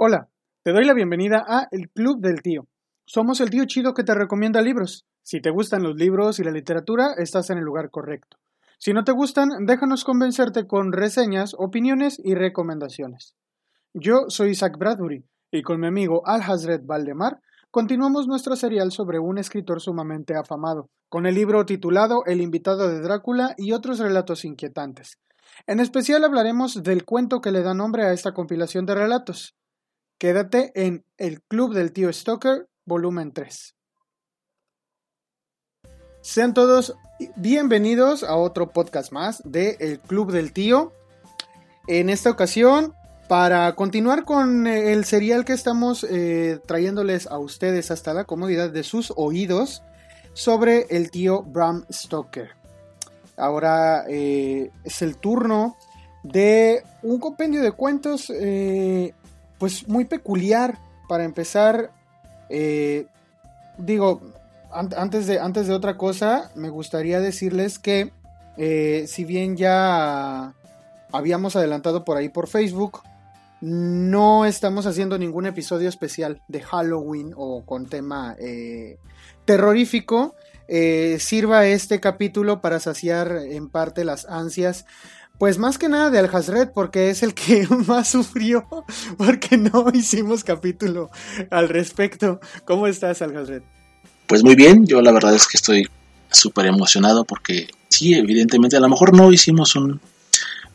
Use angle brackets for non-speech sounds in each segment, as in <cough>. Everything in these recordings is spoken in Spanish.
Hola, te doy la bienvenida a El Club del Tío. Somos el tío chido que te recomienda libros. Si te gustan los libros y la literatura, estás en el lugar correcto. Si no te gustan, déjanos convencerte con reseñas, opiniones y recomendaciones. Yo soy Isaac Bradbury y con mi amigo Al Hazred Valdemar continuamos nuestro serial sobre un escritor sumamente afamado, con el libro titulado El invitado de Drácula y otros relatos inquietantes. En especial hablaremos del cuento que le da nombre a esta compilación de relatos, Quédate en El Club del Tío Stoker, volumen 3. Sean todos bienvenidos a otro podcast más de El Club del Tío. En esta ocasión, para continuar con eh, el serial que estamos eh, trayéndoles a ustedes hasta la comodidad de sus oídos sobre el tío Bram Stoker. Ahora eh, es el turno de un compendio de cuentos pues muy peculiar. Para empezar, eh, digo, antes, de, antes de otra cosa, me gustaría decirles que eh, si bien ya habíamos adelantado por ahí por Facebook, no estamos haciendo ningún episodio especial de Halloween o con tema eh, terrorífico. sirva este capítulo para saciar en parte las ansias pues más que nada de Al porque es el que <laughs> más sufrió, porque no <laughs> hicimos capítulo al respecto. ¿Cómo estás, Al Pues muy bien, yo la verdad es que estoy súper emocionado porque sí, evidentemente, a lo mejor no hicimos un,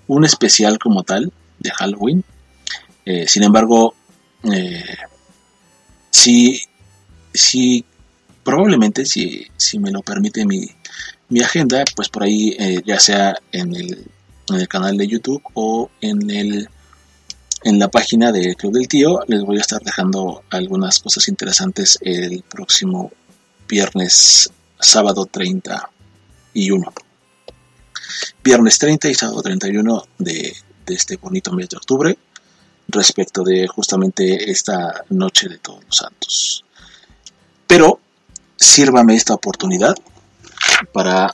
un especial como tal de Halloween. Eh, sin embargo, eh, sí, sí, probablemente, si, si me lo permite mi, mi agenda, pues por ahí, eh, ya sea en el en el canal de YouTube o en el en la página de Club del Tío les voy a estar dejando algunas cosas interesantes el próximo viernes, sábado 31. Viernes 30 y sábado 31 de, de este bonito mes de octubre respecto de justamente esta noche de todos los santos. Pero sírvame esta oportunidad para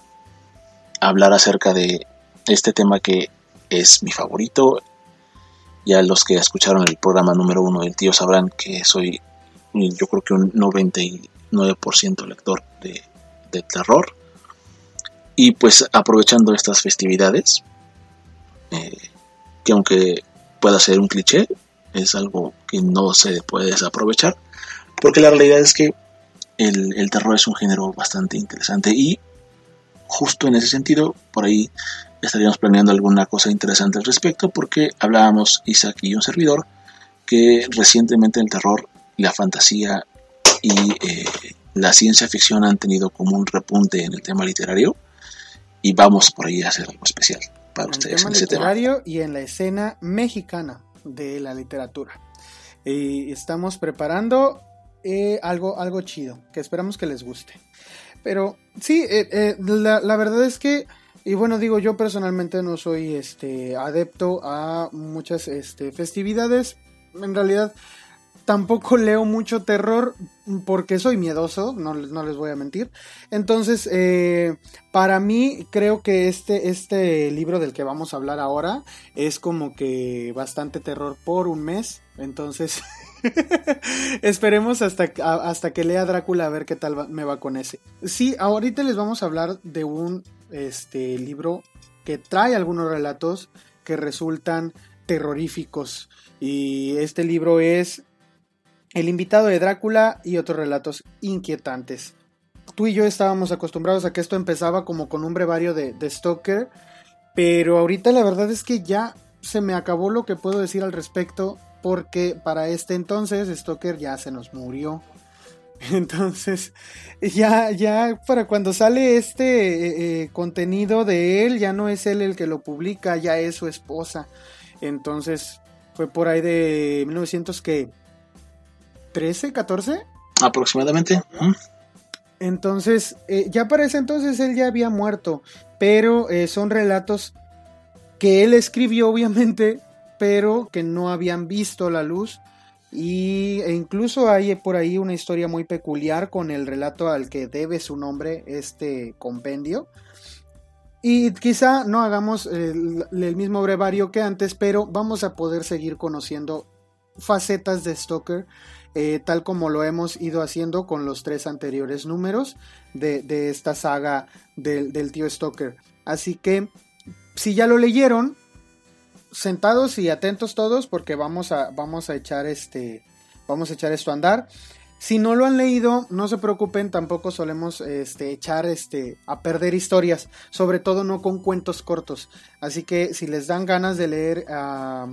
hablar acerca de este tema que es mi favorito. Ya los que escucharon el programa número uno del tío sabrán que soy, yo creo que un 99% lector de, terror. Y pues aprovechando estas festividades, eh, que aunque pueda ser un cliché, es algo que no se puede desaprovechar, porque la realidad es que el, el terror es un género bastante interesante y justo en ese sentido, por ahí estaríamos planeando alguna cosa interesante al respecto porque hablábamos Isaac y un servidor que recientemente el terror, la fantasía y eh, la ciencia ficción han tenido como un repunte en el tema literario y vamos por ahí a hacer algo especial para ustedes en ese literario y en la escena mexicana de la literatura. Y estamos preparando eh, algo, algo chido que esperamos que les guste. Pero sí, eh, la, la verdad es que y bueno, digo, yo personalmente no soy este adepto a muchas este, festividades. En realidad, tampoco leo mucho terror porque soy miedoso, no, no les voy a mentir. Entonces, eh, para mí, creo que este, este libro del que vamos a hablar ahora es como que bastante terror por un mes. Entonces, <laughs> esperemos hasta, hasta que lea Drácula a ver qué tal me va con ese. Sí, ahorita les vamos a hablar de un este libro que trae algunos relatos que resultan terroríficos. Y este libro es El invitado de Drácula y otros relatos inquietantes. Tú y yo estábamos acostumbrados a que esto empezaba como con un brevario de, de Stoker, pero ahorita la verdad es que ya se me acabó lo que puedo decir al respecto, porque para este entonces Stoker ya se nos murió. <laughs> Entonces, ya, ya para cuando sale este eh, eh, contenido de él, ya no es él el que lo publica, ya es su esposa. Entonces, fue por ahí de 1913, 14? Aproximadamente. Entonces, eh, ya para ese entonces él ya había muerto, pero son relatos que él escribió, obviamente, pero que no habían visto la luz y, e incluso hay por ahí una historia muy peculiar con el relato al que debe su nombre este compendio. Y quizá no hagamos el, mismo brevario que antes, pero vamos a poder seguir conociendo facetas de Stoker, eh, tal como lo hemos ido haciendo con los tres anteriores números de, esta saga del, tío Stoker. Así que, si ya lo leyeron, sentados y atentos todos, porque vamos a, vamos a echar este, vamos a echar esto a andar. Si no lo han leído, no se preocupen, tampoco solemos este, echar este, a perder historias, sobre todo no con cuentos cortos. Así que si les dan ganas de leer a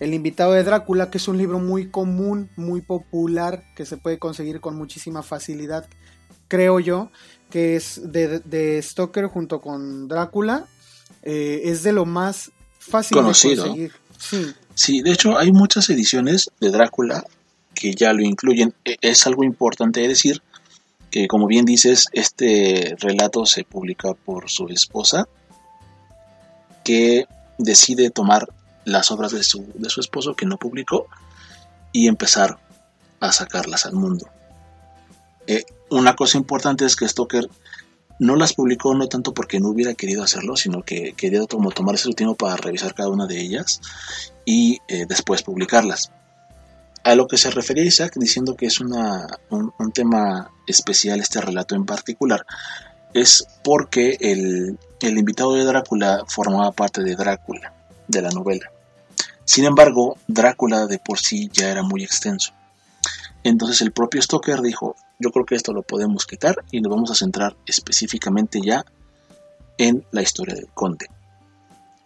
El invitado de Drácula, que es un libro muy común, muy popular, que se puede conseguir con muchísima facilidad, creo yo, que es de, de Stoker junto con Drácula, eh, es de lo más fácil de conseguir. Sí. sí, de hecho hay muchas ediciones de Drácula que ya lo incluyen. E, es algo importante decir que, como bien dices, este relato se publica por su esposa, que decide tomar las obras de su, de su esposo que no publicó y empezar a sacarlas al mundo. Eh, una cosa importante es que Stoker no las publicó no tanto porque no hubiera querido hacerlo, sino que quería como tomarse su tiempo para revisar cada una de ellas y eh, después publicarlas a lo que se refería Isaac diciendo que es una, un, tema especial este relato en particular, es porque el, el invitado de Drácula formaba parte de Drácula, de la novela. Sin embargo, Drácula de por sí ya era muy extenso. Entonces el propio Stoker dijo, yo creo que esto lo podemos quitar y nos vamos a centrar específicamente ya en la historia del conde.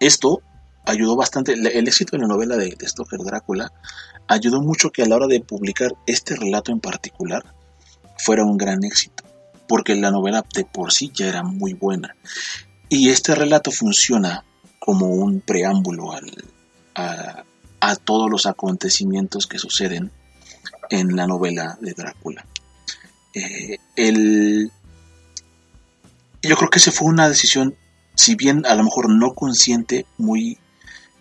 Esto ayudó bastante, el éxito de la novela de, de Stoker Drácula ayudó mucho que a la hora de publicar este relato en particular fuera un gran éxito, porque la novela de por sí ya era muy buena. Y este relato funciona como un preámbulo a, todos los acontecimientos que suceden en la novela de Drácula. Eh, yo creo que esa fue una decisión, si bien a lo mejor no consciente, muy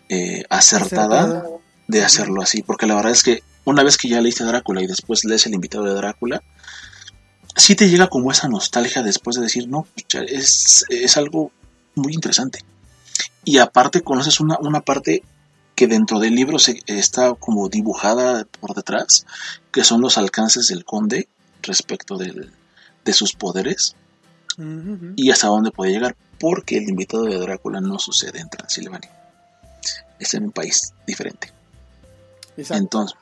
eh, acertada, de hacerlo así, porque la verdad es que una vez que ya leíste Drácula y después lees el invitado de Drácula, sí te llega como esa nostalgia después de decir, no, es, es algo muy interesante. Y aparte conoces una, una parte que dentro del libro se, está como dibujada por detrás, que son los alcances del conde respecto del, de sus poderes y hasta dónde puede llegar, porque el invitado de Drácula no sucede en Transilvania, es en un país diferente. Entonces,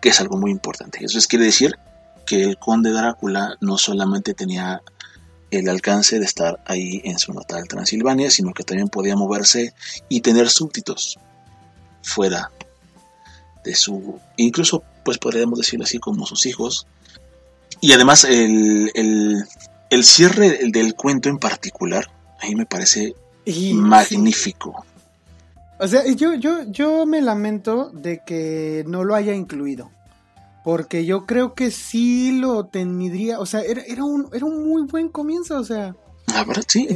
que es algo muy importante. Eso es, quiere decir que el conde Drácula no solamente tenía el alcance de estar ahí en su natal Transilvania, sino que también podía moverse y tener súbditos fuera de su, incluso pues podríamos decirlo así como sus hijos. Y además el, el, cierre del cuento en particular, a mí me parece magnífico. O sea, yo, yo, yo me lamento de que no lo haya incluido. Porque yo creo que sí lo tendría. O sea, era, era, un, era un muy buen comienzo. O sea. La verdad, sí.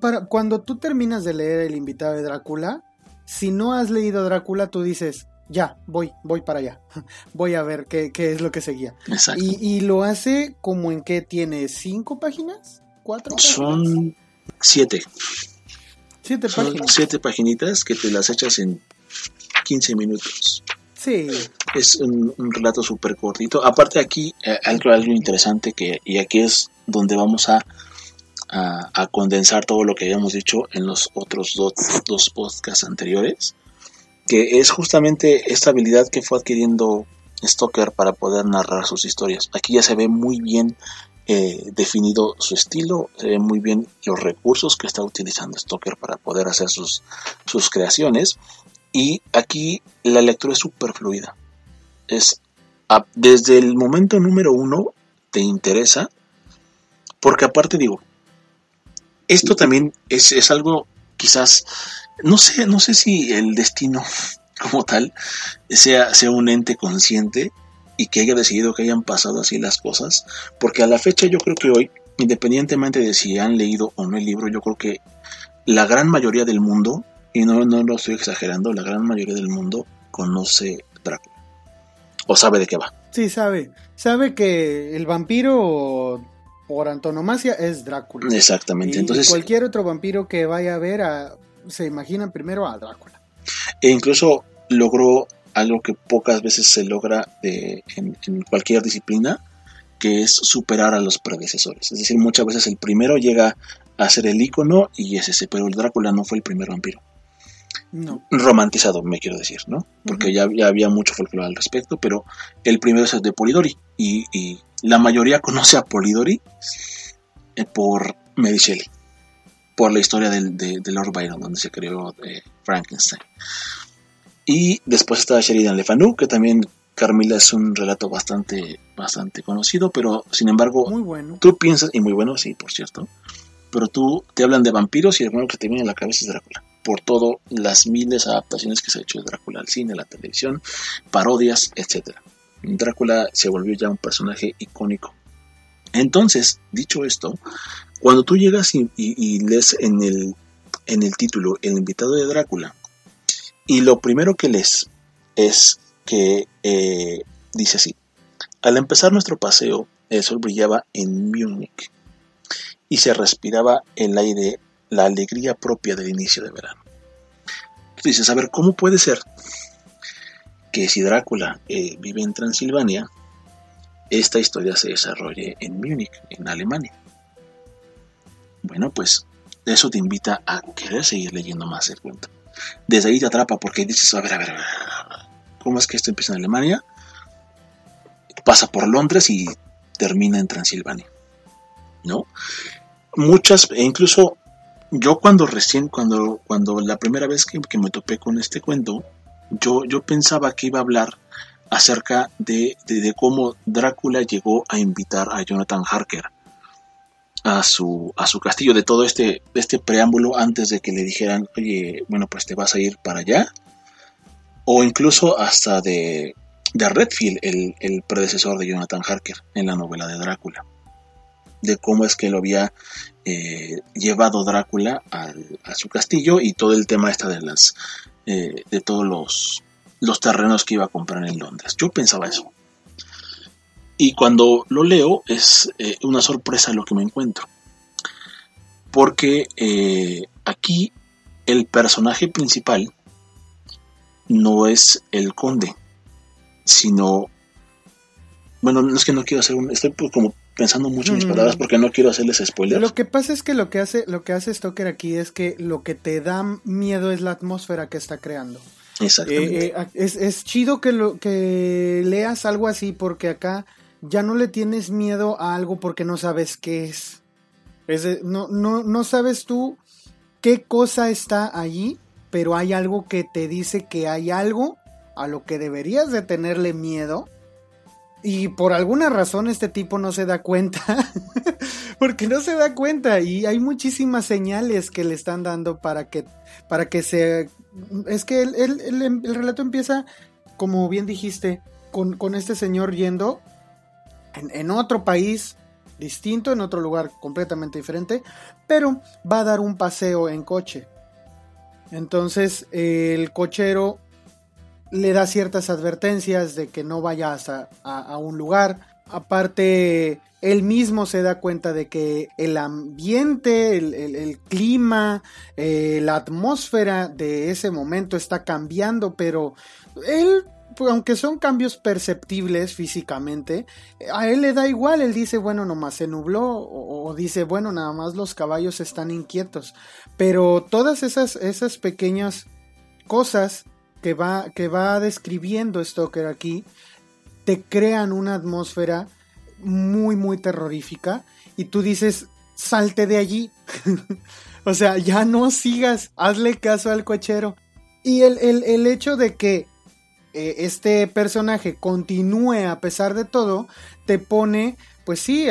para, cuando tú terminas de leer El invitado de Drácula, si no has leído Drácula, tú dices, ya, voy, voy para allá. <laughs> voy a ver qué, qué es lo que seguía. Exacto. Y, y, lo hace como en que tiene cinco páginas, cuatro. Son siete. Siete páginas. Siete paginitas que te las echas en 15 minutos. Sí. Es un, relato súper cortito. Aparte aquí, eh, algo, algo interesante que, y aquí es donde vamos a, a, condensar todo lo que habíamos dicho en los otros dos, dos podcasts anteriores, que es justamente esta habilidad que fue adquiriendo Stoker para poder narrar sus historias. Aquí ya se ve muy bien eh, definido su estilo, se ve muy bien los recursos que está utilizando Stoker para poder hacer sus, sus creaciones. Y aquí la lectura es súper fluida. Es desde el momento número uno te interesa, porque aparte digo, esto también es, es algo quizás, no sé, no sé si el destino <laughs> como tal sea, sea un ente consciente y que haya decidido que hayan pasado así las cosas, porque a la fecha yo creo que hoy, independientemente de si han leído o no el libro, yo creo que la gran mayoría del mundo, y no, no lo estoy exagerando, la gran mayoría del mundo conoce Drácula. O sabe de qué va. Sí, sabe. Sabe que el vampiro por antonomasia es Drácula. Exactamente. Entonces, cualquier otro vampiro que vaya a ver a, se imagina primero a Drácula. E incluso logró algo que pocas veces se logra en, en, cualquier disciplina, que es superar a los predecesores. Es decir, muchas veces el primero llega a ser el icono y es ese, pero el Drácula no fue el primer vampiro. No. Romantizado, me quiero decir, ¿no? Porque ya, había mucho folclore al respecto, pero el primero es el de Polidori. Y, la mayoría conoce a Polidori eh, por Mary Shelley, por la historia de, Lord Byron, donde se creó eh, Frankenstein. Y después está Sheridan Le Fanu, que también Carmila es un relato bastante, bastante conocido, pero sin embargo, muy bueno. tú piensas, y muy bueno, sí, por cierto, pero tú te hablan de vampiros y el bueno que te viene a la cabeza es Drácula por todas las miles de adaptaciones que se ha hecho de Drácula al cine, a la televisión, parodias, etc. Drácula se volvió ya un personaje icónico. Entonces, dicho esto, cuando tú llegas y, lees en el, en el título El invitado de Drácula, y lo primero que lees es que eh, dice así, al empezar nuestro paseo, el sol brillaba en Múnich y se respiraba el aire la alegría propia del inicio de verano. Tú dices, a ver, ¿cómo puede ser que si Drácula eh, vive en Transilvania, esta historia se desarrolle en Múnich, en Alemania? Bueno, pues eso te invita a querer seguir leyendo más el cuento. Desde ahí te atrapa porque dices, a ver, a ver, ¿cómo es que esto empieza en Alemania? Pasa por Londres y termina en Transilvania. ¿No? Muchas, e incluso yo cuando recién, cuando, cuando la primera vez que, me topé con este cuento, yo, yo pensaba que iba a hablar acerca de, de, cómo Drácula llegó a invitar a Jonathan Harker a su, a su castillo, de todo este, este preámbulo antes de que le dijeran, oye, bueno, pues te vas a ir para allá, o incluso hasta de, de Redfield, el, el predecesor de Jonathan Harker en la novela de Drácula. De cómo es que lo había eh, llevado Drácula a su castillo y todo el tema esta de las eh, de todos los, los terrenos que iba a comprar en Londres. Yo pensaba eso. Y cuando lo leo es eh, una sorpresa lo que me encuentro. Porque aquí el personaje principal no es el conde, sino... Bueno, no es que no quiero hacer un... Estoy pues como pensando mucho en mis palabras porque no quiero hacerles spoilers. Lo que pasa es que lo que hace, lo que hace Stoker aquí es que lo que te da miedo es la atmósfera que está creando. Exactamente. Eh, eh, es, chido que, lo, que leas algo así porque acá ya no le tienes miedo a algo porque no sabes qué es. es no, no, no sabes tú qué cosa está allí, pero hay algo que te dice que hay algo a lo que deberías de tenerle miedo y por alguna razón este tipo no se da cuenta, <laughs> porque no se da cuenta y hay muchísimas señales que le están dando para que, para que se... Es que el, el, relato empieza, como bien dijiste, con, con este señor yendo en, en, otro país distinto, en otro lugar completamente diferente, pero va a dar un paseo en coche. Entonces el cochero le da ciertas advertencias de que no vaya a, un lugar. Aparte, él mismo se da cuenta de que el ambiente, el, clima, eh, la atmósfera de ese momento está cambiando, pero él, pues, aunque son cambios perceptibles físicamente, a él le da igual, él dice, bueno, nomás se nubló, o, o dice, bueno, nada más los caballos están inquietos, pero todas esas, esas pequeñas cosas que va, que va describiendo Stoker aquí, te crean una atmósfera muy, muy terrorífica y tú dices, salte de allí. <laughs> o sea, ya no sigas, hazle caso al cochero. Y el, el hecho de que eh, este personaje continúe a pesar de todo, te pone pues sí,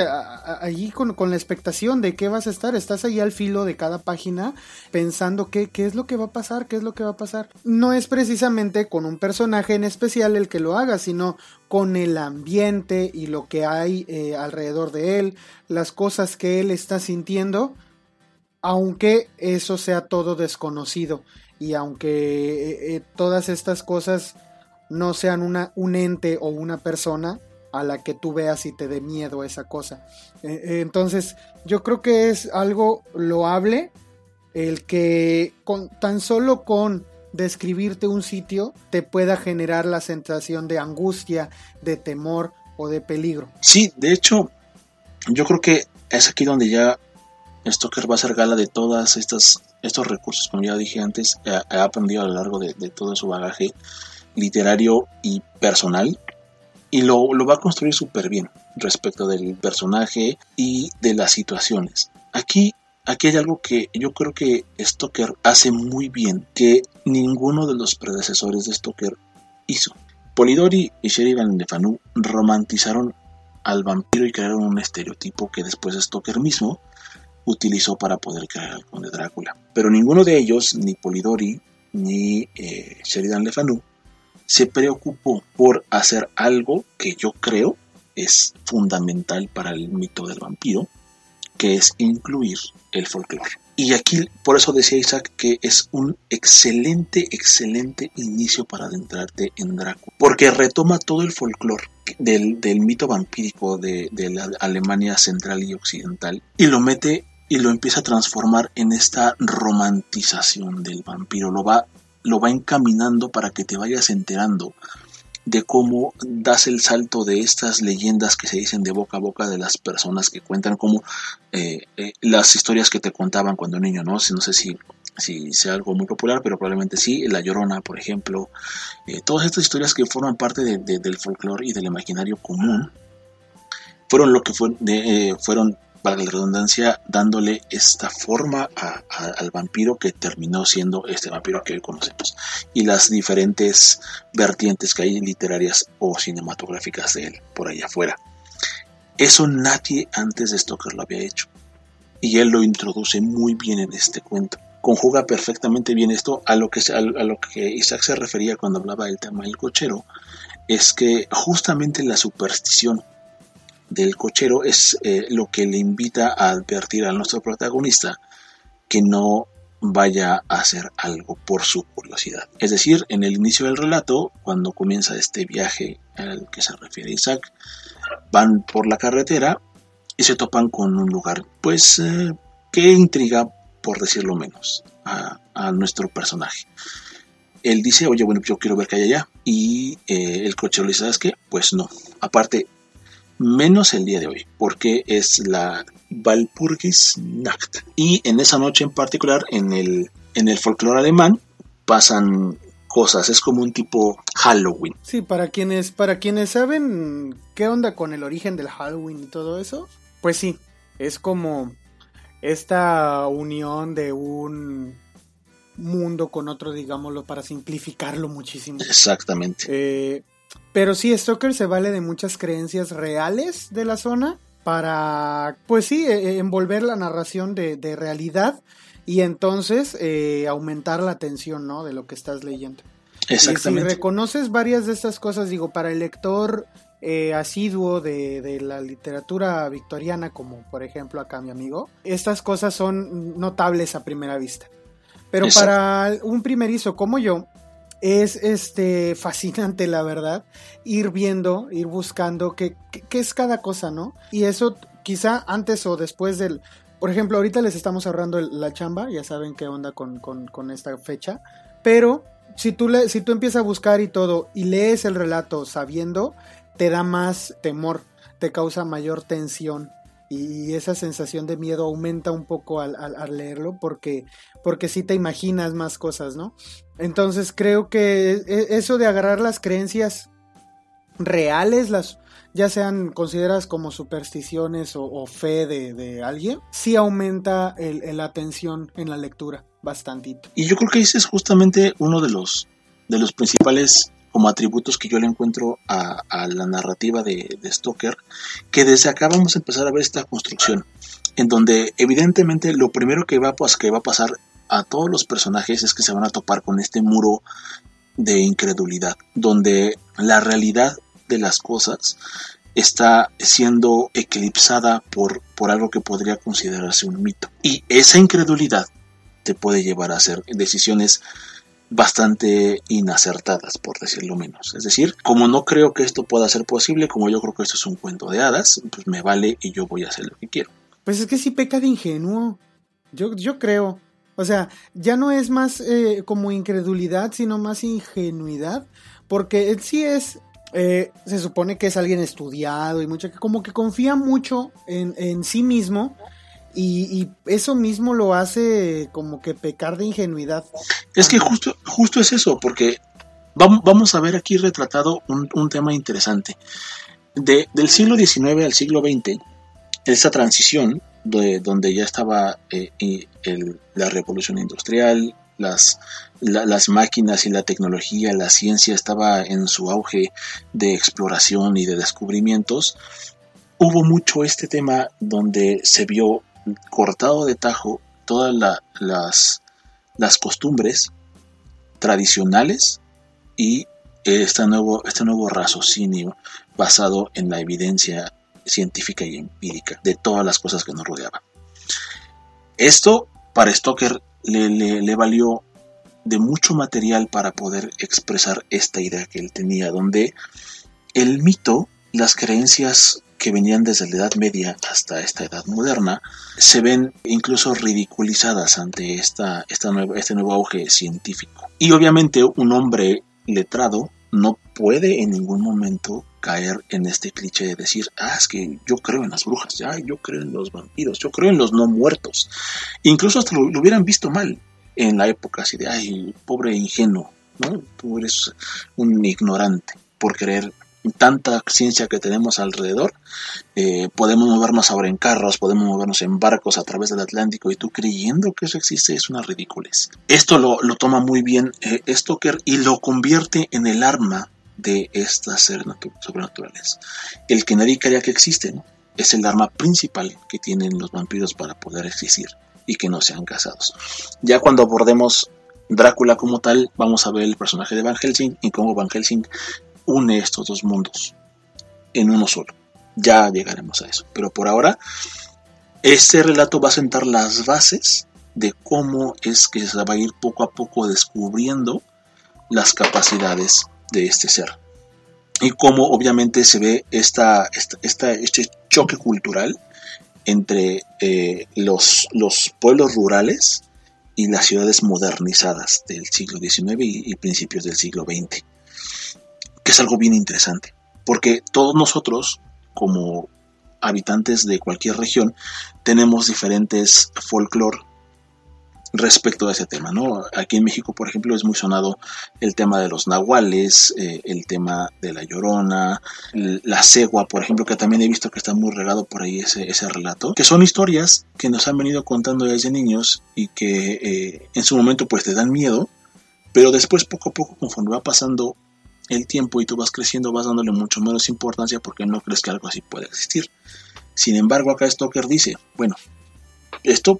allí con, la expectación de qué vas a estar, estás ahí al filo de cada página pensando qué, qué es lo que va a pasar, qué es lo que va a pasar. No es precisamente con un personaje en especial el que lo haga, sino con el ambiente y lo que hay eh, alrededor de él, las cosas que él está sintiendo, aunque eso sea todo desconocido y aunque eh, eh, todas estas cosas no sean una, un ente o una persona, a la que tú veas y te dé miedo esa cosa. Eh, eh, entonces, yo creo que es algo loable el que con, tan solo con describirte un sitio te pueda generar la sensación de angustia, de temor o de peligro. Sí, de hecho, yo creo que es aquí donde ya Stoker va a hacer gala de todas estas estos recursos, como ya dije antes, ha, aprendido a lo largo de, todo su bagaje literario y personal y lo, va a construir súper bien respecto del personaje y de las situaciones. Aquí, aquí hay algo que yo creo que Stoker hace muy bien, que ninguno de los predecesores de Stoker hizo. Polidori y Sheridan de Fanu romantizaron al vampiro y crearon un estereotipo que después Stoker mismo utilizó para poder crear al conde Drácula. Pero ninguno de ellos, ni Polidori ni eh, Sheridan Le Fanu, se preocupó por hacer algo que yo creo es fundamental para el mito del vampiro, que es incluir el folclore. Y aquí, por eso decía Isaac que es un excelente, excelente inicio para adentrarte en Drácula, porque retoma todo el folclore del, mito vampírico de, de la Alemania central y occidental y lo mete y lo empieza a transformar en esta romantización del vampiro. Lo va, lo va encaminando para que te vayas enterando de cómo das el salto de estas leyendas que se dicen de boca a boca de las personas que cuentan como eh, eh, las historias que te contaban cuando niño, ¿no? no sé si, si sea algo muy popular, pero probablemente sí, La Llorona, por ejemplo, eh, todas estas historias que forman parte del folclore y del imaginario común, fueron lo que fue, fueron para la redundancia, dándole esta forma al vampiro que terminó siendo este vampiro que hoy conocemos. Y las diferentes vertientes que hay literarias o cinematográficas de él por allá afuera. Eso nadie antes de Stoker lo había hecho. Y él lo introduce muy bien en este cuento. Conjuga perfectamente bien esto a lo que, a lo que Isaac se refería cuando hablaba del tema del cochero. Es que justamente la superstición del cochero es eh, lo que le invita a advertir a nuestro protagonista que no vaya a hacer algo por su curiosidad. Es decir, en el inicio del relato, cuando comienza este viaje al que se refiere Isaac, van por la carretera y se topan con un lugar, pues, eh, que intriga, por decirlo menos, a, nuestro personaje. Él dice, oye, bueno, yo quiero ver qué hay allá. Y eh, el cochero le dice, ¿sabes qué? Pues no. Aparte, menos el día de hoy, porque es la Walpurgisnacht. Y en esa noche en particular, en el, en el folclore alemán, pasan cosas, es como un tipo Halloween. Sí, para quienes, para quienes saben qué onda con el origen del Halloween y todo eso, pues sí, es como esta unión de un mundo con otro, digámoslo, para simplificarlo muchísimo. Exactamente. Eh, pero sí, Stoker se vale de muchas creencias reales de la zona para, pues sí, e, e, envolver la narración de, realidad y entonces eh, aumentar la atención, ¿no? De lo que estás leyendo. Exactamente. si reconoces varias de estas cosas, digo, para el lector eh, asiduo de, la literatura victoriana, como por ejemplo acá mi amigo, estas cosas son notables a primera vista. Pero para un primerizo como yo, es este fascinante la verdad ir viendo ir buscando qué, qué, es cada cosa no y eso quizá antes o después del por ejemplo ahorita les estamos ahorrando la chamba ya saben qué onda con, con, esta fecha pero si tú le, si tú empiezas a buscar y todo y lees el relato sabiendo te da más temor te causa mayor tensión y esa sensación de miedo aumenta un poco al, al, leerlo porque, porque sí te imaginas más cosas, ¿no? Entonces creo que e, eso de agarrar las creencias reales, las ya sean consideradas como supersticiones o, fe de, alguien, sí aumenta la atención en la lectura bastantito. Y yo creo que ese es justamente uno de los, de los principales como atributos que yo le encuentro a, la narrativa de, de, Stoker, que desde acá vamos a empezar a ver esta construcción, en donde evidentemente lo primero que va, que va a pasar a todos los personajes es que se van a topar con este muro de incredulidad, donde la realidad de las cosas está siendo eclipsada por, por algo que podría considerarse un mito. Y esa incredulidad te puede llevar a hacer decisiones bastante inacertadas, por decirlo menos. Es decir, como no creo que esto pueda ser posible, como yo creo que esto es un cuento de hadas, pues me vale y yo voy a hacer lo que quiero. Pues es que sí peca de ingenuo. Yo, yo creo. O sea, ya no es más eh, como incredulidad, sino más ingenuidad, porque él sí es, eh, se supone que es alguien estudiado y mucho, como que confía mucho en, en sí mismo. Y, y, eso mismo lo hace como que pecar de ingenuidad. Es que justo, justo es eso, porque vamos, vamos a ver aquí retratado un, un tema interesante. De, del siglo XIX al siglo XX, esa transición de, donde ya estaba eh, el, la revolución industrial, las, la, las máquinas y la tecnología, la ciencia estaba en su auge de exploración y de descubrimientos, hubo mucho este tema donde se vio cortado de tajo todas la, las, las costumbres tradicionales y este nuevo, este nuevo raciocinio basado en la evidencia científica y empírica de todas las cosas que nos rodeaban. Esto para Stoker le, valió de mucho material para poder expresar esta idea que él tenía, donde el mito, las creencias que venían desde la Edad Media hasta esta Edad Moderna, se ven incluso ridiculizadas ante esta, esta nueva, este nuevo auge científico. Y obviamente un hombre letrado no puede en ningún momento caer en este cliché de decir, ah, es que yo creo en las brujas, ya, yo creo en los vampiros, yo creo en los no muertos. Incluso hasta lo, lo hubieran visto mal en la época, así de, ay, pobre ingenuo, ¿no? Tú eres un ignorante por creer tanta ciencia que tenemos alrededor, eh, podemos movernos ahora en carros, podemos movernos en barcos a través del Atlántico y tú creyendo que eso existe es una ridiculez. Esto lo, lo toma muy bien eh, Stoker y lo convierte en el arma de estas seres sobrenaturales. El que nadie creía que existen es el arma principal que tienen los vampiros para poder existir y que no sean casados. Ya cuando abordemos Drácula como tal, vamos a ver el personaje de Van Helsing y cómo Van Helsing une estos dos mundos en uno solo. Ya llegaremos a eso. Pero por ahora, este relato va a sentar las bases de cómo es que se va a ir poco a poco descubriendo las capacidades de este ser. Y cómo obviamente se ve esta, esta, este choque cultural entre eh, los, los, pueblos rurales y las ciudades modernizadas del siglo XIX y, principios del siglo XX. Que es algo bien interesante. Porque todos nosotros, como habitantes de cualquier región, tenemos diferentes folclore respecto a ese tema, ¿no? Aquí en México, por ejemplo, es muy sonado el tema de los nahuales, eh, el tema de la llorona, la cegua, por ejemplo, que también he visto que está muy regado por ahí ese, ese relato, que son historias que nos han venido contando desde niños y que eh, en su momento pues te dan miedo, pero después poco a poco, conforme va pasando el tiempo y tú vas creciendo, vas dándole mucho menos importancia porque no crees que algo así pueda existir. Sin embargo, acá Stoker dice, bueno, esto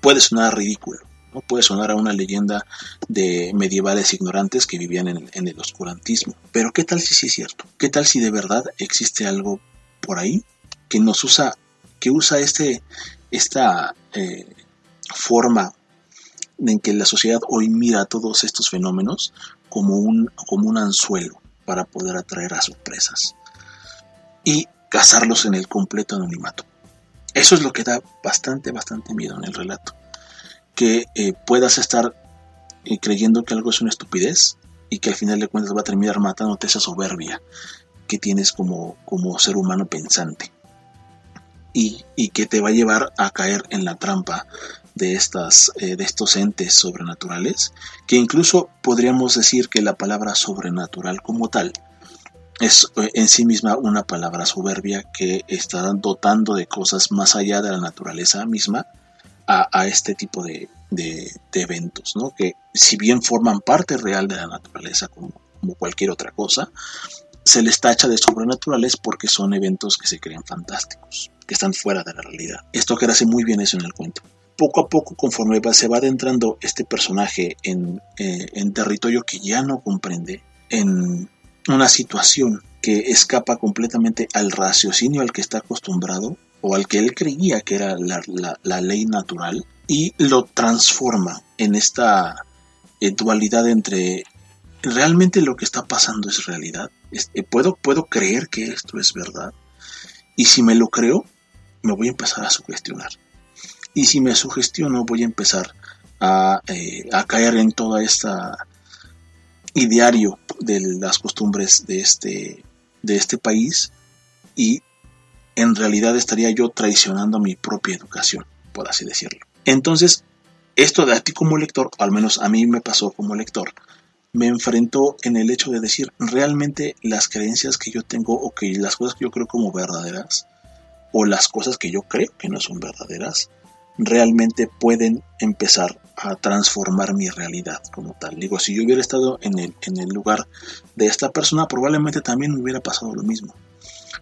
puede sonar ridículo, puede sonar a una leyenda de medievales ignorantes que vivían en, en, el oscurantismo. Pero ¿qué tal si sí es cierto? ¿Qué tal si de verdad existe algo por ahí que nos usa, que usa este, esta eh, forma en que la sociedad hoy mira todos estos fenómenos como un, como un anzuelo para poder atraer a sus presas y cazarlos en el completo anonimato? Eso es lo que da bastante, bastante miedo en el relato. Que eh, puedas estar eh, creyendo que algo es una estupidez y que al final de cuentas va a terminar matándote esa soberbia que tienes como, como ser humano pensante. Y, y, que te va a llevar a caer en la trampa de, estas, eh, de estos entes sobrenaturales, que incluso podríamos decir que la palabra sobrenatural como tal es en sí misma una palabra soberbia que está dotando de cosas más allá de la naturaleza misma a, este tipo de, de, eventos, ¿no? que si bien forman parte real de la naturaleza como, cualquier otra cosa, se les tacha de sobrenaturales porque son eventos que se creen fantásticos, que están fuera de la realidad. Esto que hace muy bien eso en el cuento. Poco a poco, conforme se va adentrando este personaje en, eh, en territorio que ya no comprende, en una situación que escapa completamente al raciocinio al que está acostumbrado o al que él creía que era la, la, ley natural y lo transforma en esta eh, dualidad entre realmente lo que está pasando es realidad. Eh, ¿Puedo, puedo creer que esto es verdad. Y si me lo creo, me voy a empezar a sugestionar. Y si me sugestiono, voy a empezar a, eh, a caer en toda esta ideario de las costumbres de este, de este país y en realidad estaría yo traicionando mi propia educación, por así decirlo. Entonces, esto de a ti como lector, o al menos a mí me pasó como lector, me enfrentó en el hecho de decir, realmente las creencias que yo tengo o que las cosas que yo creo como verdaderas, o las cosas que yo creo que no son verdaderas, realmente pueden empezar a transformar mi realidad como tal. Digo, si yo hubiera estado en el, en el lugar de esta persona, probablemente también me hubiera pasado lo mismo.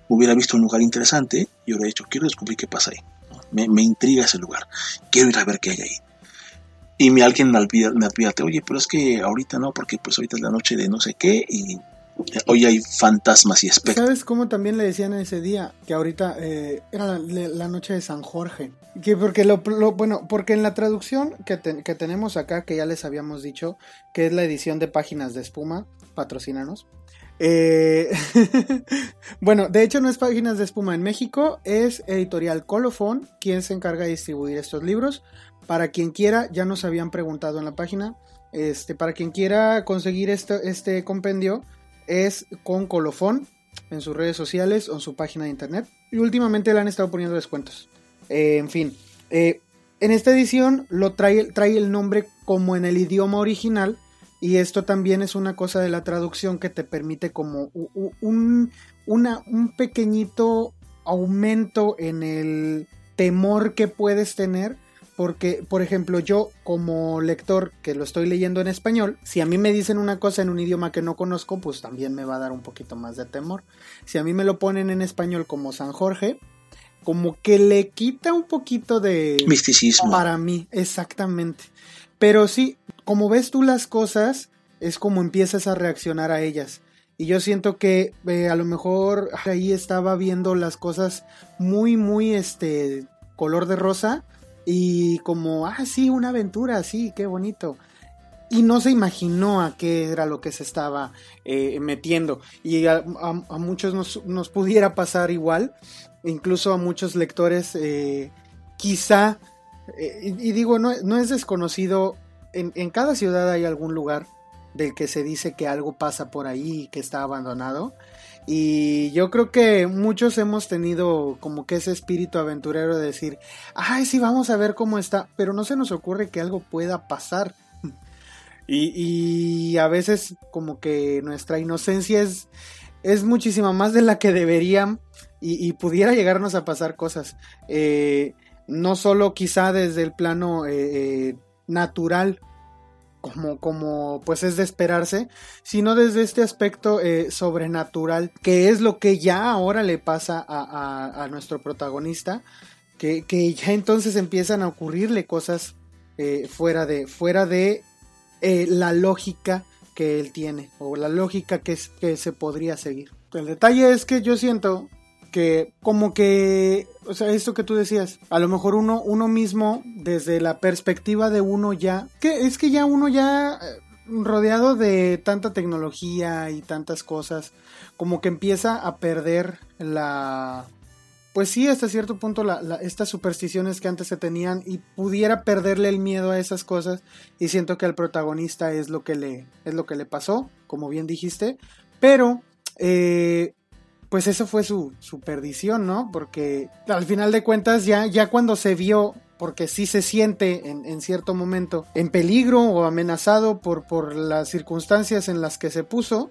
Hubiera visto un lugar interesante y hubiera dicho, quiero descubrir qué pasa ahí. Me, me intriga ese lugar. Quiero ir a ver qué hay ahí y me alguien me advierte, oye, pero es que ahorita no, porque pues ahorita es la noche de no sé qué y hoy hay fantasmas y espectros. ¿Sabes cómo también le decían ese día? Que ahorita eh, era la, noche de San Jorge. Que porque lo, bueno, porque en la traducción que, que, tenemos acá, que ya les habíamos dicho, que es la edición de páginas de espuma, patrocinanos. Eh, <laughs> bueno, de hecho no es páginas de espuma en México, es editorial Colofón quien se encarga de distribuir estos libros. Para quien quiera, ya nos habían preguntado en la página, este, para quien quiera conseguir este, este compendio, es con colofón en sus redes sociales o en su página de internet. Y últimamente le han estado poniendo descuentos. Eh, en fin, eh, en esta edición lo trae, trae el nombre como en el idioma original. Y esto también es una cosa de la traducción que te permite como un, un pequeñito aumento en el temor que puedes tener porque, por ejemplo, yo como lector que lo estoy leyendo en español, si a mí me dicen una cosa en un idioma que no conozco, pues también me va a dar un poquito más de temor. Si a mí me lo ponen en español como San Jorge, como que le quita un poquito de... Misticismo. Para mí, exactamente. Pero sí, como ves tú las cosas, es como empiezas a reaccionar a ellas. Y yo siento que eh, a lo mejor ahí estaba viendo las cosas muy, muy, este, color de rosa y como, ah, sí, una aventura, sí, qué bonito. Y no se imaginó a qué era lo que se estaba eh, metiendo. Y a, muchos nos, pudiera pasar igual, incluso a muchos lectores, eh, quizá, y, digo, no, no, es desconocido, en, cada ciudad hay algún lugar del que se dice que algo pasa por ahí y que está abandonado. Y yo creo que muchos hemos tenido como que ese espíritu aventurero de decir, ay, sí, vamos a ver cómo está, pero no se nos ocurre que algo pueda pasar. <laughs> Y, a veces como que nuestra inocencia es, es muchísima más de la que deberían y, pudiera llegarnos a pasar cosas. Eh, no solo quizá desde el plano eh, eh, natural, como, como pues es de esperarse, sino desde este aspecto eh, sobrenatural, que es lo que ya ahora le pasa a, nuestro protagonista, que, ya entonces empiezan a ocurrirle cosas eh, fuera de, fuera de eh, la lógica que él tiene, o la lógica que, que se podría seguir. El detalle es que yo siento que como que, o sea, esto que tú decías, a lo mejor uno, uno mismo, desde la perspectiva de uno ya, que es que ya uno ya eh, rodeado de tanta tecnología y tantas cosas, como que empieza a perder la, pues sí, hasta cierto punto estas supersticiones que antes se tenían y pudiera perderle el miedo a esas cosas y siento que al protagonista es lo que le, es lo que le pasó, como bien dijiste, pero eh, pues eso fue su, perdición, ¿no? Porque al final de cuentas ya, ya cuando se vio, porque sí se siente en, cierto momento en peligro o amenazado por, por las circunstancias en las que se puso,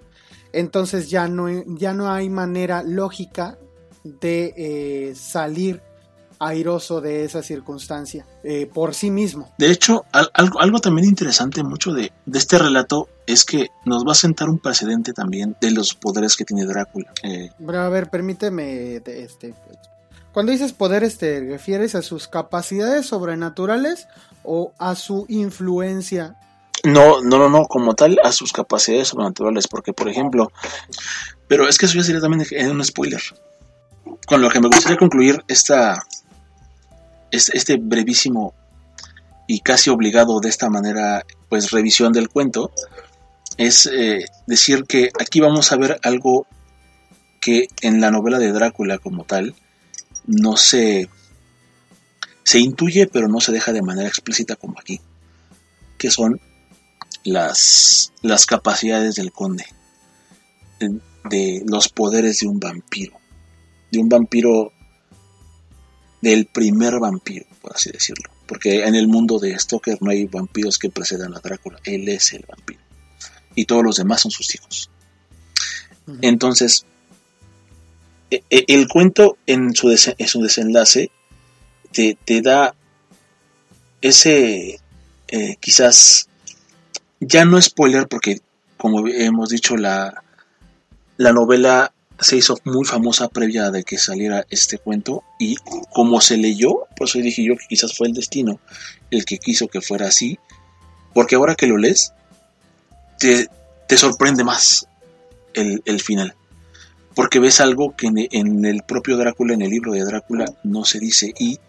entonces ya no, ya no hay manera lógica de eh, salir airoso de esa circunstancia eh, por sí mismo. De hecho, algo, algo también interesante mucho de, este relato es que nos va a sentar un precedente también de los poderes que tiene Drácula. Eh, a ver, permíteme, este, cuando dices poderes, ¿te refieres a sus capacidades sobrenaturales o a su influencia? No, no, no, no, como tal, a sus capacidades sobrenaturales, porque por ejemplo, pero es que eso ya sería también un spoiler. Con lo que me gustaría concluir esta, este brevísimo y casi obligado de esta manera, pues revisión del cuento, es eh, decir que aquí vamos a ver algo que en la novela de Drácula como tal no se, se intuye, pero no se deja de manera explícita como aquí. que son las, las capacidades del conde, de, de los poderes de un vampiro, de un vampiro, del primer vampiro, por así decirlo. Porque en el mundo de Stoker no hay vampiros que precedan a Drácula, él es el vampiro. Y todos los demás son sus hijos. Entonces, e, e, el cuento en su, en su desenlace te, te, da ese, eh, quizás, ya no spoiler, porque como hemos dicho, la, la novela se hizo muy famosa previa de que saliera este cuento y como se leyó, pues hoy dije yo que quizás fue el destino el que quiso que fuera así, porque ahora que lo lees, te, te sorprende más el, el, final, porque ves algo que en, en, el propio Drácula, en el libro de Drácula, no se dice y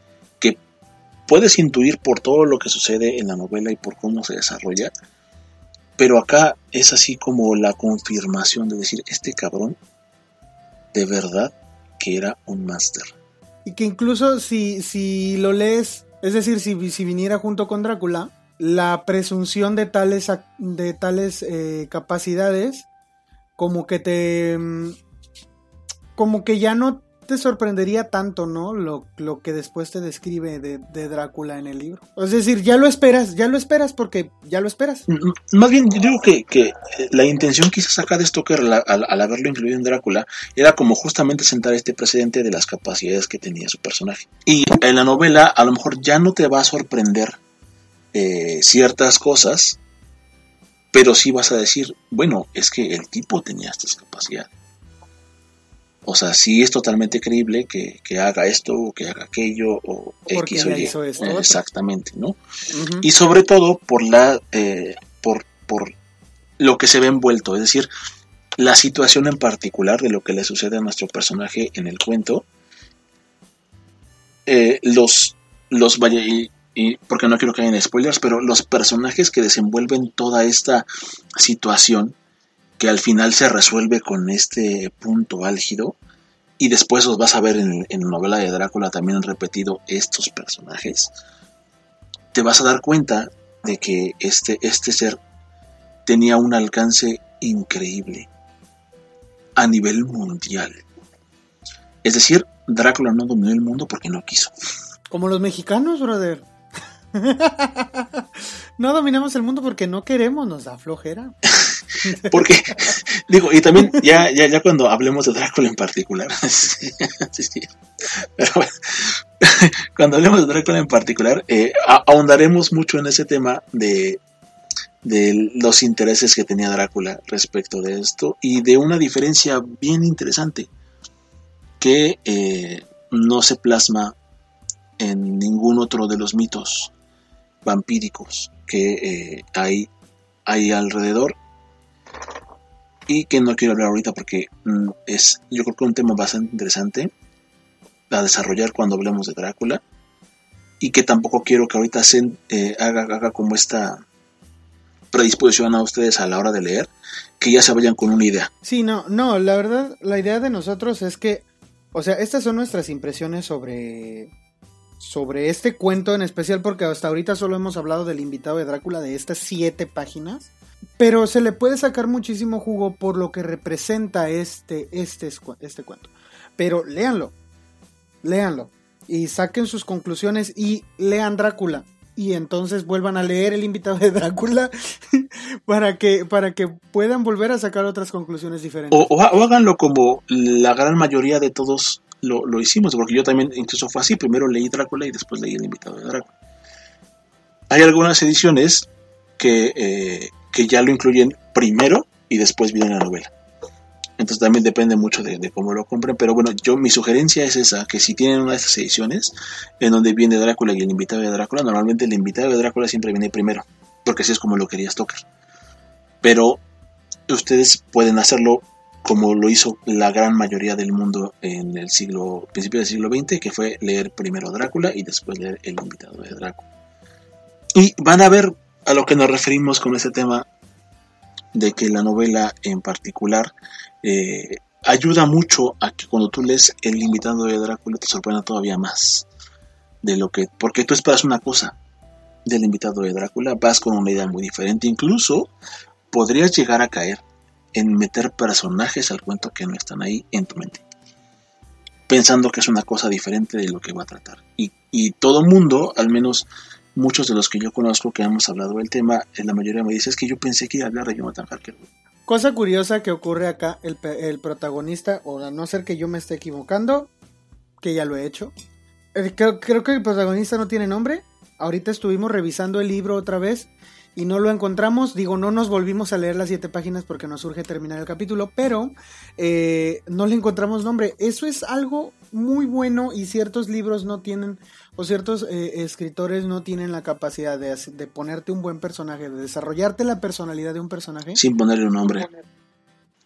que puedes intuir por todo lo que sucede en la novela y por cómo se desarrolla, pero acá es así como la confirmación de decir, este cabrón de verdad que era un máster. Y que incluso si, si lo lees, es decir, si, si viniera junto con Drácula, la presunción de tales, de tales eh, capacidades, como que te... Mm, como que ya no te sorprendería tanto, ¿no? Lo, lo que después te describe de, Drácula en el libro. Es decir, ya lo esperas, ya lo esperas porque ya lo esperas. Más bien, yo digo que, que la intención quizás sacar de Stoker al, al, al, haberlo incluido en Drácula era como justamente sentar este precedente de las capacidades que tenía su personaje. Y en la novela a lo mejor ya no te va a sorprender eh, ciertas cosas, pero sí vas a decir, bueno, es que el tipo tenía estas capacidades. O sea, sí es totalmente creíble que, que haga esto o que haga aquello o Porque X o Y. Hizo esto, eh, exactamente, ¿no? Uh -huh. Y sobre todo por la eh, por, por lo que se ve envuelto, es decir, la situación en particular de lo que le sucede a nuestro personaje en el cuento. Eh, los los y, y porque no quiero que hayan spoilers, pero los personajes que desenvuelven toda esta situación que al final se resuelve con este punto álgido y después los vas a ver en, en la novela de Drácula también han repetido estos personajes, te vas a dar cuenta de que este, este ser tenía un alcance increíble a nivel mundial. Es decir, Drácula no dominó el mundo porque no quiso. Como los mexicanos, brother. <laughs> no dominamos el mundo porque no queremos, nos da flojera. <laughs> Porque, <laughs> digo, y también ya, ya, ya cuando hablemos de Drácula en particular, <laughs> pero <laughs> cuando hablemos de Drácula en particular, eh, ahondaremos mucho en ese tema de, de los intereses que tenía Drácula respecto de esto y de una diferencia bien interesante que eh, no se plasma en ningún otro de los mitos vampíricos que eh, hay, hay alrededor y que no quiero hablar ahorita porque mm, es yo creo que un tema bastante interesante a desarrollar cuando hablemos de Drácula y que tampoco quiero que ahorita se eh, haga, haga como esta predisposición a ustedes a la hora de leer que ya se vayan con una idea. Sí, no, no, la verdad, la idea de nosotros es que, o sea, estas son nuestras impresiones sobre sobre este cuento en especial porque hasta ahorita solo hemos hablado del invitado de Drácula de estas siete páginas pero se le puede sacar muchísimo jugo por lo que representa este, este, este cuento. Pero léanlo, léanlo y saquen sus conclusiones y lean Drácula. Y entonces vuelvan a leer el invitado de Drácula <laughs> para, que, para que puedan volver a sacar otras conclusiones diferentes. O, háganlo como la gran mayoría de todos lo, lo, hicimos, porque yo también incluso fue así. Primero leí Drácula y después leí el invitado de Drácula. Hay algunas ediciones que, eh, que ya lo incluyen primero y después viene la novela. Entonces también depende mucho de, cómo lo compren. Pero bueno, yo mi sugerencia es esa, que si tienen una de estas ediciones en donde viene Drácula y el invitado de Drácula, normalmente el invitado de Drácula siempre viene primero, porque así es como lo quería Stoker. Pero ustedes pueden hacerlo como lo hizo la gran mayoría del mundo en el siglo, principio del siglo XX, que fue leer primero Drácula y después leer el invitado de Drácula. Y van a ver a lo que nos referimos con ese tema de que la novela en particular eh, ayuda mucho a que cuando tú lees el invitado de Drácula te sorprenda todavía más de lo que porque tú esperas una cosa del invitado de Drácula, vas con una idea muy diferente. Incluso podrías llegar a caer en meter personajes al cuento que no están ahí en tu mente. Pensando que es una cosa diferente de lo que va a tratar. Y, y todo mundo, al menos muchos de los que yo conozco que hemos hablado del tema, la mayoría me dice es que yo pensé que iba a hablar de Jonathan Harker. Cosa curiosa que ocurre acá, el, el protagonista, o a no ser que yo me esté equivocando, que ya lo he hecho, eh, creo, creo que el protagonista no tiene nombre. Ahorita estuvimos revisando el libro otra vez y no lo encontramos. Digo, no nos volvimos a leer las siete páginas porque nos surge terminar el capítulo, pero eh, no le encontramos nombre. Eso es algo muy bueno y ciertos libros no tienen, o ciertos eh, escritores no tienen la capacidad de, de, ponerte un buen personaje, de desarrollarte la personalidad de un personaje. Sin ponerle un nombre.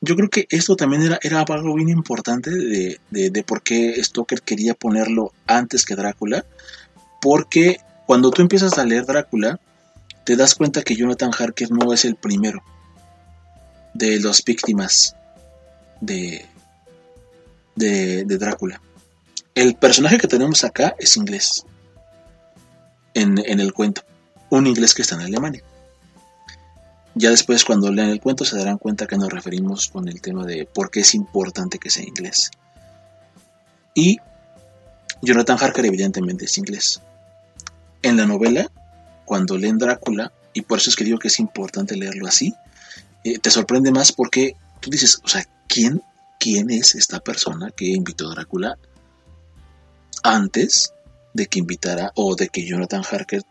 Yo creo que esto también era, era algo bien importante de, de, de por qué Stoker quería ponerlo antes que Drácula, porque cuando tú empiezas a leer Drácula, te das cuenta que Jonathan Harker no es el primero de las víctimas de, de, de, Drácula. El personaje que tenemos acá es inglés en, el cuento, un inglés que está en Alemania. Ya después cuando lean el cuento se darán cuenta que nos referimos con el tema de por qué es importante que sea inglés. Y Jonathan Harker evidentemente es inglés. En la novela cuando leen Drácula, y por eso es que digo que es importante leerlo así, eh, te sorprende más porque tú dices, o sea, ¿quién, ¿quién es esta persona que invitó a Drácula antes de que invitara o de que Jonathan Harker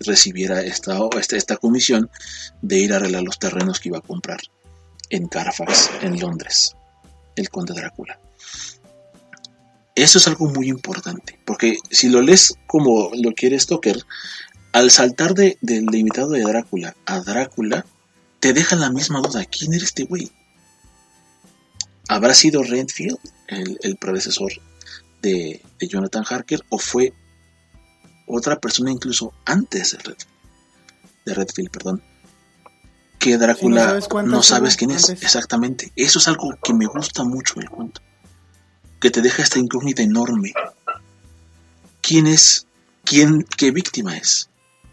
recibiera esta, esta, comisión de ir a arreglar los terrenos que iba a comprar en Carfax, en Londres, el conde Drácula. Eso es algo muy importante, porque si lo lees como lo quiere Stoker, al saltar de, del invitado de Drácula a Drácula, te deja la misma duda. ¿Quién era este güey? ¿Habrá sido Redfield, el, el predecesor de, de, Jonathan Harker, o fue otra persona incluso antes de Redfield? De Redfield, perdón. Que Drácula no sabes, no sabes quién es. Antes. Exactamente. Eso es algo que me gusta mucho del cuento. Que te deja esta incógnita enorme. ¿Quién es? ¿Quién? ¿Qué víctima es?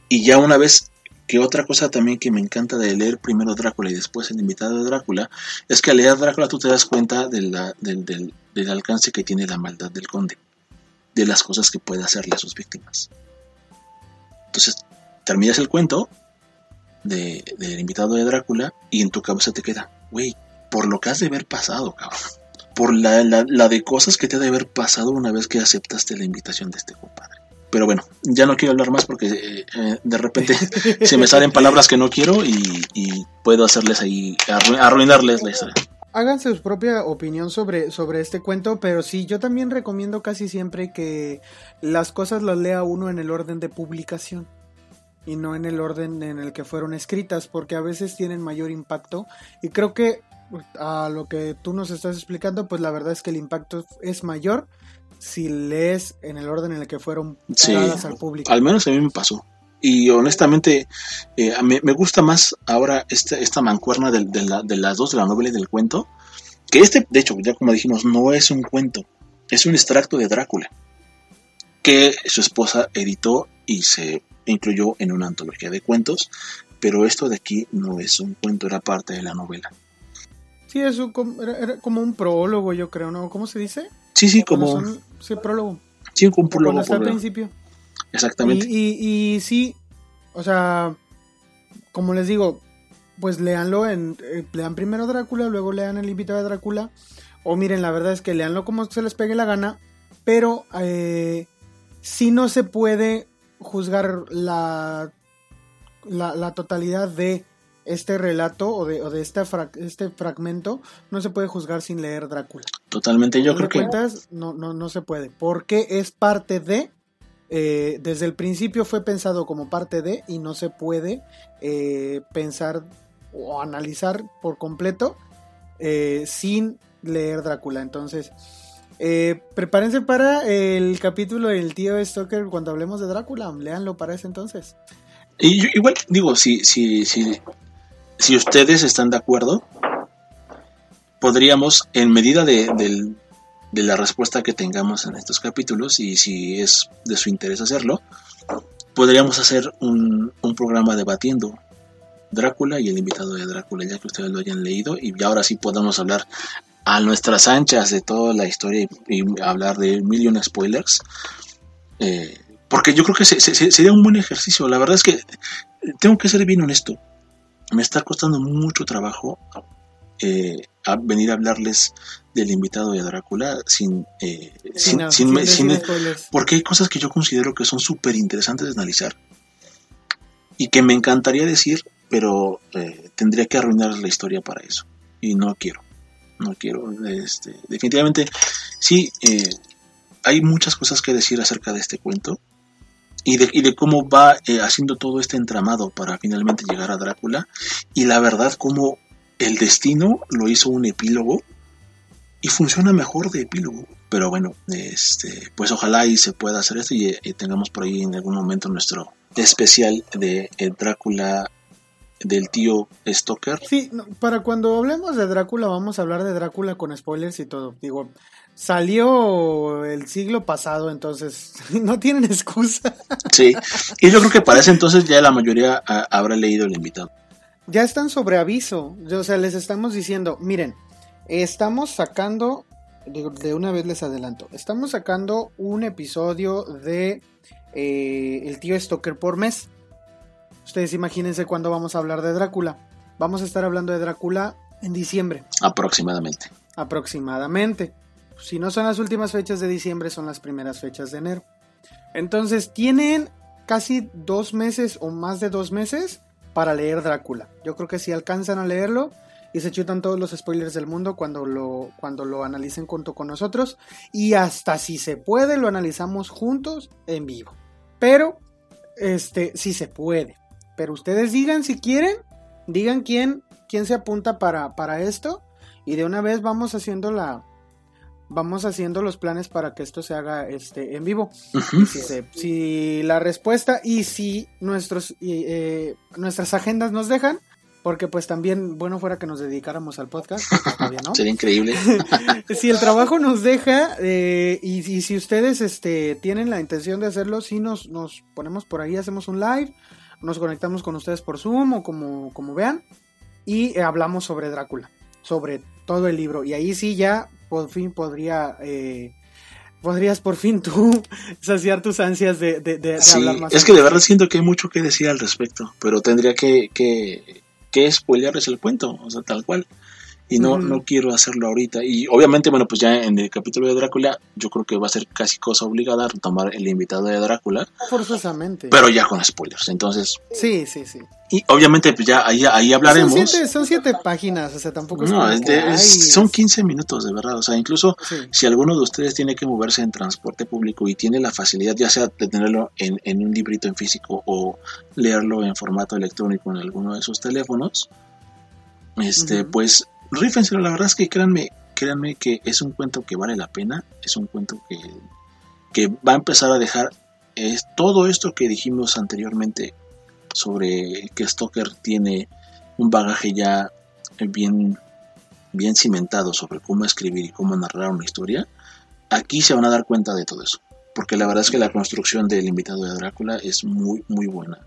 Y ya una vez que otra cosa también que me encanta de leer primero Drácula y después el invitado de Drácula, es que al leer Drácula tú te das cuenta de del, del, alcance que tiene la maldad del conde, de las cosas que puede hacerle a sus víctimas. Entonces, terminas el cuento del de, invitado de Drácula y en tu cabeza te queda, güey, por lo que has de haber pasado, cabrón. Por la de cosas que te ha de haber pasado una vez que aceptaste la invitación de este compadre. Pero bueno, ya no quiero hablar más porque eh, de repente <laughs> se me salen palabras que no quiero y, y puedo hacerles ahí, arru arruinarles la historia. Háganse su propia opinión sobre, sobre este cuento, pero sí, yo también recomiendo casi siempre que las cosas las lea uno en el orden de publicación y no en el orden en el que fueron escritas, porque a veces tienen mayor impacto y creo que a lo que tú nos estás explicando, pues la verdad es que el impacto es mayor si lees en el orden en el que fueron sí, al público. Al menos a mí me pasó. Y honestamente, eh, me, me, gusta más ahora esta, esta mancuerna de, de, la, de, las dos, de la novela y del cuento, que este, de hecho, ya como dijimos, no es un cuento, es un extracto de Drácula, que su esposa editó y se incluyó en una antología de cuentos, pero esto de aquí no es un cuento, era parte de la novela. Sí, es un, era, era como un prólogo, yo creo, ¿no? ¿Cómo se dice? Sí, sí, como. Son, sí, prólogo. Sí, un prólogo. Está al principio. Exactamente. Y, y, y, sí, o sea, como les digo, pues leanlo en. Eh, lean primero Drácula, luego lean El invitado de Drácula. O miren, la verdad es que leanlo como se les pegue la gana. Pero eh, sí no se puede juzgar la, la, la totalidad de este relato o de, o de este, fra este, fragmento no se puede juzgar sin leer Drácula. Totalmente, yo creo que... No, no, no se puede, porque es parte de... Eh, desde el principio fue pensado como parte de y no se puede eh, pensar o analizar por completo eh, sin leer Drácula. Entonces, eh, prepárense para el capítulo del tío Stoker cuando hablemos de Drácula. Leanlo para ese entonces. Y yo, igual digo, si, si, si si ustedes están de acuerdo, podríamos, en medida de, de, la respuesta que tengamos en estos capítulos, y si es de su interés hacerlo, podríamos hacer un, un programa debatiendo Drácula y el invitado de Drácula, ya que ustedes lo hayan leído, y ahora sí podemos hablar a nuestras anchas de toda la historia y, hablar de mil spoilers. Eh, porque yo creo que sería un buen ejercicio. La verdad es que tengo que ser bien honesto. Me está costando mucho trabajo eh, venir a hablarles del invitado de Drácula sin, eh, sin, porque hay cosas que yo considero que son súper interesantes de analizar y que me encantaría decir, pero eh, tendría que arruinar la historia para eso y no quiero, no quiero. Este, definitivamente, sí, hay muchas cosas que decir acerca de este cuento y de, y de cómo va haciendo todo este entramado para finalmente llegar a Drácula y la verdad cómo el destino lo hizo un epílogo y funciona mejor de epílogo. Pero bueno, este, pues ojalá y se pueda hacer esto y, tengamos por ahí en algún momento nuestro especial de eh, Drácula del tío Stoker. Sí, para cuando hablemos de Drácula vamos a hablar de Drácula con spoilers y todo. Digo, salió el siglo pasado, entonces <laughs> no tienen excusa. Sí, y yo creo que para ese entonces ya la mayoría ah, habrá leído el invitado ya están sobre aviso. O sea, les estamos diciendo, miren, estamos sacando, de, una vez les adelanto, estamos sacando un episodio de eh, El tío Stoker por mes. Ustedes imagínense cuándo vamos a hablar de Drácula. Vamos a estar hablando de Drácula en diciembre. Aproximadamente. Aproximadamente. Si no son las últimas fechas de diciembre, son las primeras fechas de enero. Entonces tienen casi dos meses o más de dos meses para leer Drácula. Yo creo que si alcanzan a leerlo y se chutan todos los spoilers del mundo cuando lo, cuando lo analicen junto con nosotros. Y hasta si se puede, lo analizamos juntos en vivo. Pero, este, si se puede. Pero ustedes digan si quieren, digan quién, quién se apunta para, para esto. Y de una vez vamos haciendo la, vamos haciendo los planes para que esto se haga este en vivo. si, la respuesta y si nuestros eh, nuestras agendas nos dejan, porque pues también bueno fuera que nos dedicáramos al podcast, <laughs> Sería increíble. <laughs> si el trabajo nos deja eh, y, si ustedes este tienen la intención de hacerlo, si nos, nos ponemos por ahí, hacemos un live, nos conectamos con ustedes por Zoom o como, como vean y hablamos sobre Drácula, sobre todo el libro y ahí sí ya por fin podría... Eh, podrías por fin tú <laughs> saciar tus ansias de, hablar más. Es que de verdad siento que hay mucho que decir al respecto, pero tendría que, que, que spoilearles el cuento, o sea, tal cual y no, no quiero hacerlo ahorita. Y obviamente, bueno, pues ya en el capítulo de Drácula, yo creo que va a ser casi cosa obligada retomar el invitado de Drácula. Forzosamente. Pero ya con spoilers, entonces. Sí, sí, sí. Y obviamente, pues ya ahí, ahí hablaremos. Son siete, son siete páginas, o sea, tampoco es No, son 15 minutos, de verdad. O sea, incluso si alguno de ustedes tiene que moverse en transporte público y tiene la facilidad, ya sea de tenerlo en, en un librito en físico o leerlo en formato electrónico en alguno de sus teléfonos, este, pues rífenselo, la verdad es que créanme, créanme que es un cuento que vale la pena, es un cuento que, que va a empezar a dejar es todo esto que dijimos anteriormente sobre que Stoker tiene un bagaje ya bien, bien cimentado sobre cómo escribir y cómo narrar una historia, aquí se van a dar cuenta de todo eso. Porque la verdad es que la construcción del invitado de Drácula es muy, muy buena.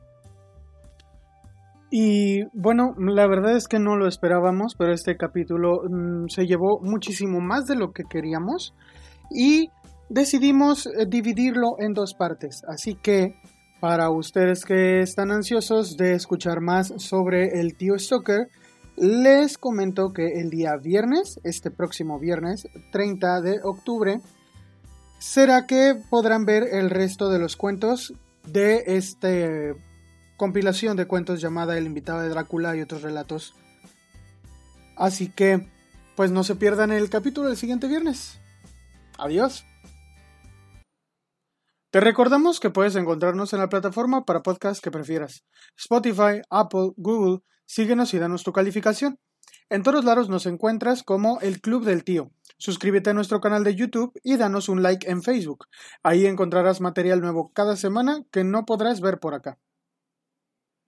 Y bueno, la verdad es que no lo esperábamos, pero este capítulo mm, se llevó muchísimo más de lo que queríamos y decidimos eh, dividirlo en dos partes. Así que para ustedes que están ansiosos de escuchar más sobre el tío Stoker, les comento que el día viernes, este próximo viernes 30 de octubre, será que podrán ver el resto de los cuentos de este compilación de cuentos llamada El invitado de Drácula y otros relatos. Así que, pues no se pierdan el capítulo del siguiente viernes. Adiós. Te recordamos que puedes encontrarnos en la plataforma para podcast que prefieras. Spotify, Apple, Google, síguenos y danos tu calificación. En todos lados nos encuentras como el Club del Tío. Suscríbete a nuestro canal de YouTube y danos un like en Facebook. Ahí encontrarás material nuevo cada semana que no podrás ver por acá.